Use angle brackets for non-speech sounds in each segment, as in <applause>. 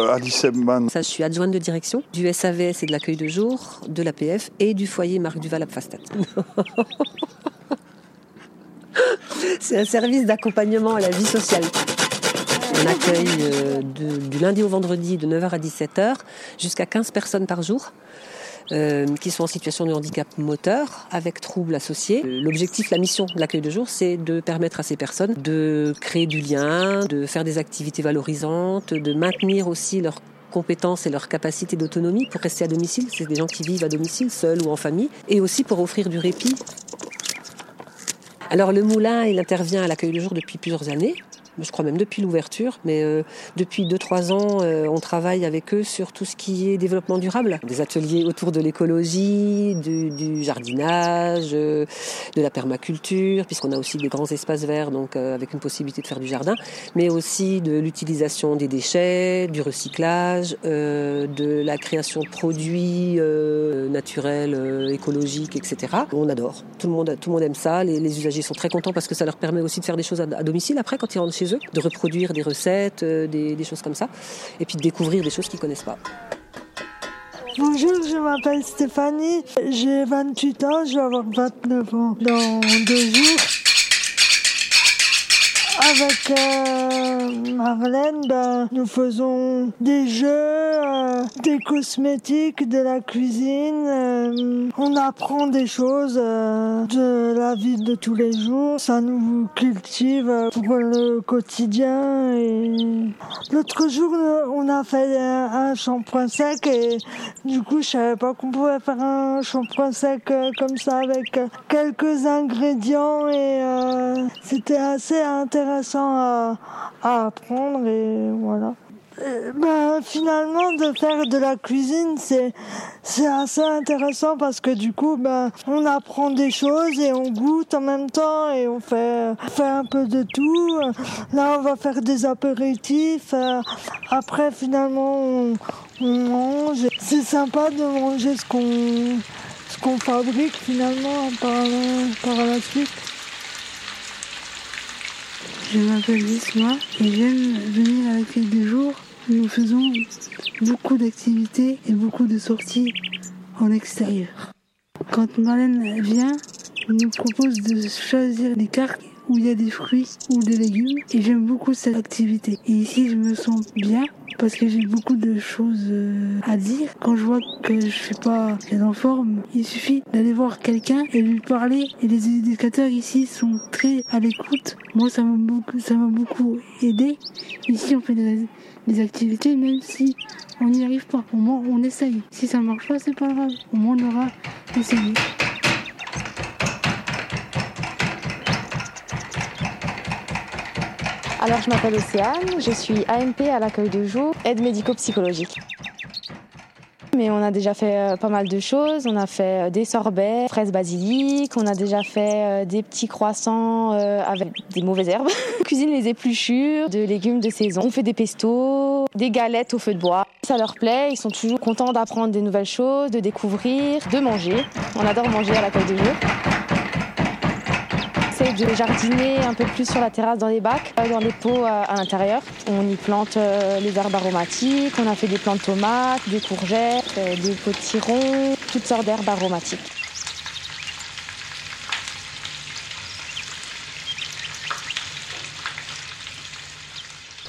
euh. Ça, je suis adjointe de direction du SAVS et de l'accueil de jour, de l'APF et du foyer Marc Duval à Pfastat. <laughs> C'est un service d'accompagnement à la vie sociale. On accueille euh, du lundi au vendredi de 9h à 17h jusqu'à 15 personnes par jour. Euh, qui sont en situation de handicap moteur avec troubles associés. L'objectif, la mission de l'accueil de jour, c'est de permettre à ces personnes de créer du lien, de faire des activités valorisantes, de maintenir aussi leurs compétences et leur capacité d'autonomie pour rester à domicile. C'est des gens qui vivent à domicile, seuls ou en famille, et aussi pour offrir du répit. Alors le moulin, il intervient à l'accueil de jour depuis plusieurs années. Je crois même depuis l'ouverture, mais euh, depuis 2-3 ans, euh, on travaille avec eux sur tout ce qui est développement durable. Des ateliers autour de l'écologie, du, du jardinage, euh, de la permaculture, puisqu'on a aussi des grands espaces verts, donc euh, avec une possibilité de faire du jardin, mais aussi de l'utilisation des déchets, du recyclage, euh, de la création de produits euh, naturels, écologiques, etc. On adore. Tout le monde, tout le monde aime ça. Les, les usagers sont très contents parce que ça leur permet aussi de faire des choses à, à domicile après quand ils rentrent chez eux, de reproduire des recettes, euh, des, des choses comme ça, et puis de découvrir des choses qu'ils connaissent pas. Bonjour, je m'appelle Stéphanie, j'ai 28 ans, je vais avoir 29 ans dans deux jours. Avec euh, Marlène, ben, nous faisons des jeux, euh, des cosmétiques, de la cuisine. euh, on apprend des choses euh, de la vie de tous les jours. Ça nous cultive pour le quotidien. Et l'autre jour, euh, on a fait un, shampoing sec et du coup, je savais pas qu'on pouvait faire un shampoing sec euh, comme ça avec quelques ingrédients et c'était assez intéressant à, à apprendre et voilà. Ben, finalement, de faire de la cuisine, c'est c'est assez intéressant parce que du coup, ben, on apprend des choses et on goûte en même temps et on fait, fait un peu de tout. Là, on va faire des apéritifs. euh, Après, finalement, on, on mange. C'est sympa de manger ce qu'on ce qu'on fabrique finalement par, par la suite. Je m'appelle Isma et j'aime venir à l'accueil des jours. Nous faisons beaucoup d'activités et beaucoup de sorties en extérieur. Quand Marlène vient, elle nous propose de choisir des cartes où il y a des fruits ou des légumes et j'aime beaucoup cette activité. Et ici, je me sens bien parce que j'ai beaucoup de choses euh, à dire. Quand je vois que je suis pas bien en forme, il suffit d'aller voir quelqu'un et lui parler. Et les éducateurs ici sont très à l'écoute. Moi, ça m'a beaucoup, ça m'a beaucoup aidé. Ici, on fait des, des activités, même si on n'y arrive pas. Au moins, on essaye. Si ça marche pas, c'est pas grave. Au moins, on aura essayé. Alors, je m'appelle Océane, je suis AMP à l'accueil de jour, aide médico-psychologique. Mais on a déjà fait euh, pas mal de choses. On a fait euh, des sorbets, fraises basilic, on a déjà fait euh, des petits croissants avec des mauvaises herbes. <laughs> On cuisine les épluchures de légumes de saison. On fait des pestos, des galettes au feu de bois. Ça leur plaît, ils sont toujours contents d'apprendre des nouvelles choses, de découvrir, de manger. On adore manger à l'accueil de jour essaye de jardiner un peu plus sur la terrasse dans les bacs, euh, dans les pots euh, à l'intérieur. On y plante euh, les herbes aromatiques, on a fait des plants de tomates, des courgettes, des potirons, toutes sortes d'herbes aromatiques.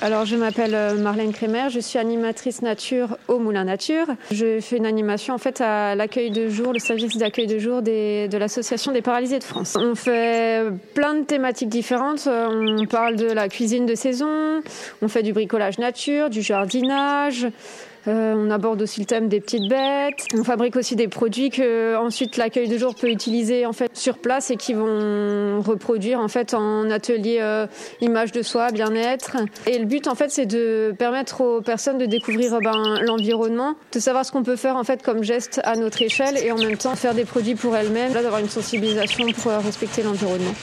Alors, je m'appelle euh, Marlène Crémer, je suis animatrice nature au Moulin Nature. Je fais une animation en fait à l'accueil de jour, le service d'accueil de jour des- de l'Association des paralysés de France. On fait plein de thématiques différentes. On parle de la cuisine de saison, on fait du bricolage nature, du jardinage. Euh, on aborde aussi le thème des petites bêtes. On fabrique aussi des produits que ensuite l'accueil de jour peut utiliser en fait sur place et qui vont reproduire en fait en atelier euh, image de soi, bien-être. Et le but en fait c'est de permettre aux personnes de découvrir euh, ben, l'environnement, de savoir ce qu'on peut faire en fait comme geste à notre échelle et en même temps faire des produits pour elles-mêmes, d'avoir une sensibilisation pour euh, respecter l'environnement.